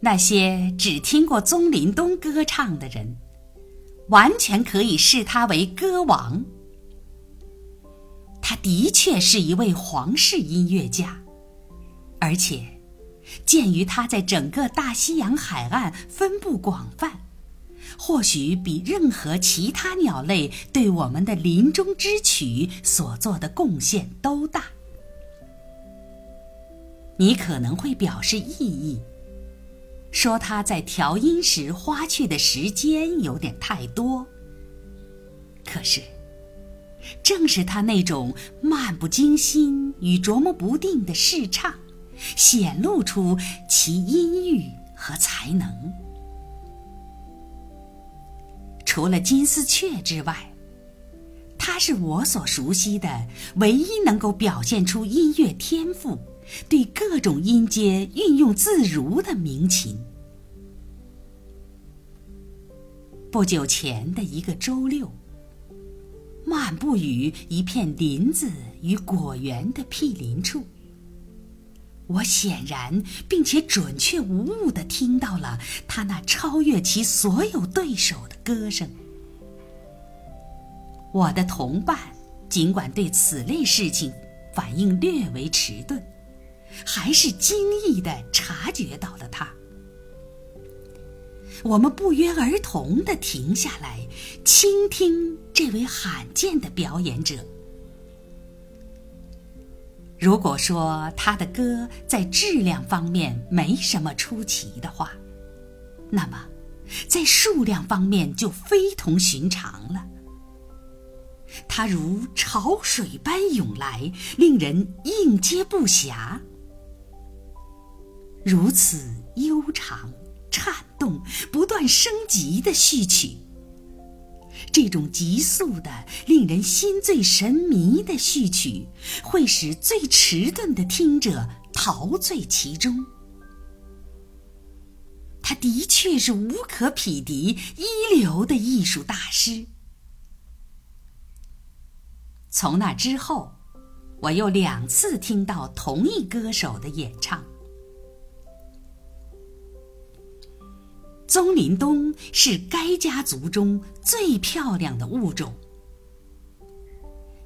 那些只听过宗林东歌唱的人，完全可以视他为歌王。他的确是一位皇室音乐家，而且，鉴于他在整个大西洋海岸分布广泛，或许比任何其他鸟类对我们的林中之曲所做的贡献都大。你可能会表示异议。说他在调音时花去的时间有点太多。可是，正是他那种漫不经心与琢磨不定的试唱，显露出其音域和才能。除了金丝雀之外，他是我所熟悉的唯一能够表现出音乐天赋。对各种音阶运用自如的鸣琴。不久前的一个周六，漫步于一片林子与果园的毗邻处，我显然并且准确无误地听到了他那超越其所有对手的歌声。我的同伴尽管对此类事情反应略为迟钝。还是惊异的察觉到了他。我们不约而同地停下来，倾听这位罕见的表演者。如果说他的歌在质量方面没什么出奇的话，那么在数量方面就非同寻常了。他如潮水般涌来，令人应接不暇。如此悠长、颤动、不断升级的序曲，这种急速的、令人心醉神迷的序曲，会使最迟钝的听者陶醉其中。他的确是无可匹敌、一流的艺术大师。从那之后，我又两次听到同一歌手的演唱。宗麟东是该家族中最漂亮的物种。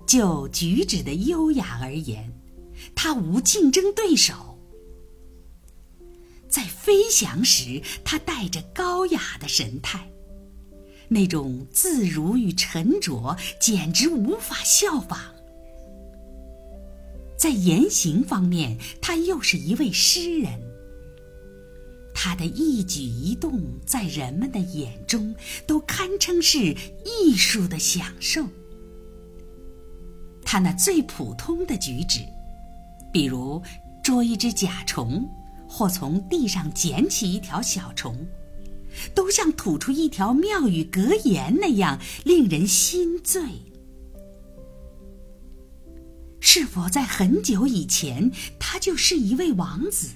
就举止的优雅而言，他无竞争对手。在飞翔时，他带着高雅的神态，那种自如与沉着简直无法效仿。在言行方面，他又是一位诗人。他的一举一动，在人们的眼中都堪称是艺术的享受。他那最普通的举止，比如捉一只甲虫，或从地上捡起一条小虫，都像吐出一条妙语格言那样令人心醉。是否在很久以前，他就是一位王子？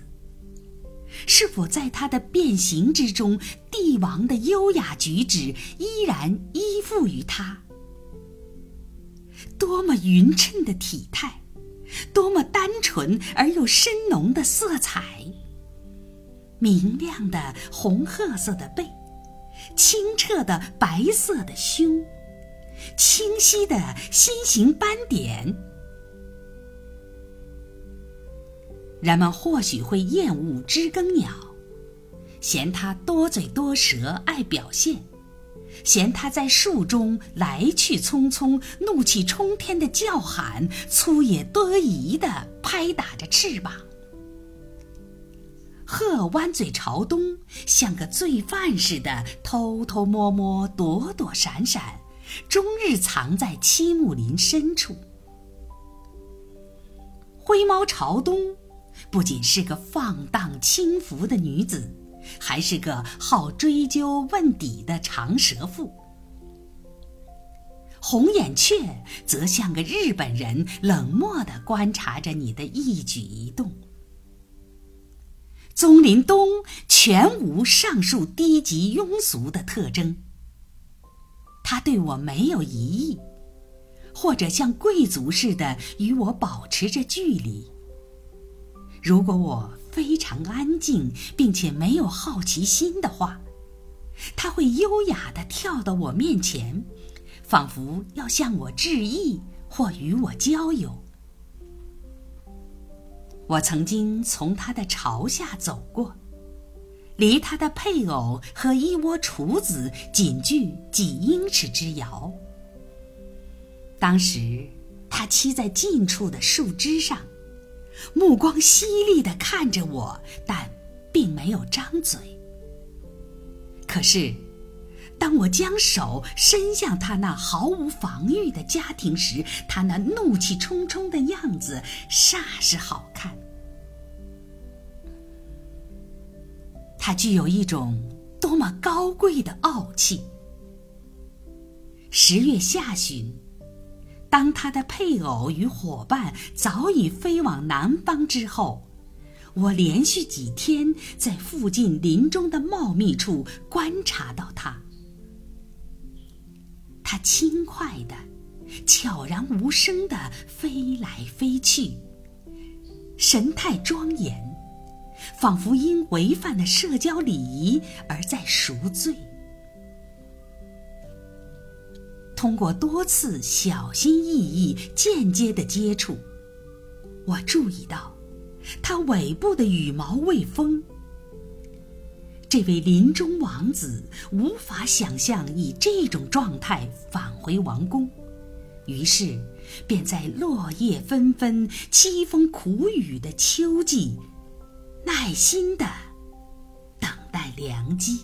是否在他的变形之中，帝王的优雅举止依然依附于他？多么匀称的体态，多么单纯而又深浓的色彩！明亮的红褐色的背，清澈的白色的胸，清晰的心形斑点。人们或许会厌恶知更鸟，嫌它多嘴多舌、爱表现，嫌它在树中来去匆匆、怒气冲天的叫喊、粗野多疑的拍打着翅膀。鹤弯嘴朝东，像个罪犯似的偷偷摸摸、躲躲闪闪，终日藏在漆木林深处。灰猫朝东。不仅是个放荡轻浮的女子，还是个好追究问底的长舌妇。红眼雀则像个日本人，冷漠地观察着你的一举一动。宗林东全无上述低级庸俗的特征。他对我没有疑义，或者像贵族似的与我保持着距离。如果我非常安静，并且没有好奇心的话，他会优雅地跳到我面前，仿佛要向我致意或与我交友。我曾经从他的巢下走过，离他的配偶和一窝雏子仅距几英尺之遥。当时，他栖在近处的树枝上。目光犀利地看着我，但并没有张嘴。可是，当我将手伸向他那毫无防御的家庭时，他那怒气冲冲的样子煞是好看。他具有一种多么高贵的傲气。十月下旬。当他的配偶与伙伴早已飞往南方之后，我连续几天在附近林中的茂密处观察到他。他轻快的、悄然无声的飞来飞去，神态庄严，仿佛因违反了社交礼仪而在赎罪。通过多次小心翼翼、间接的接触，我注意到，它尾部的羽毛未丰。这位林中王子无法想象以这种状态返回王宫，于是便在落叶纷纷、凄风苦雨的秋季，耐心的等待良机。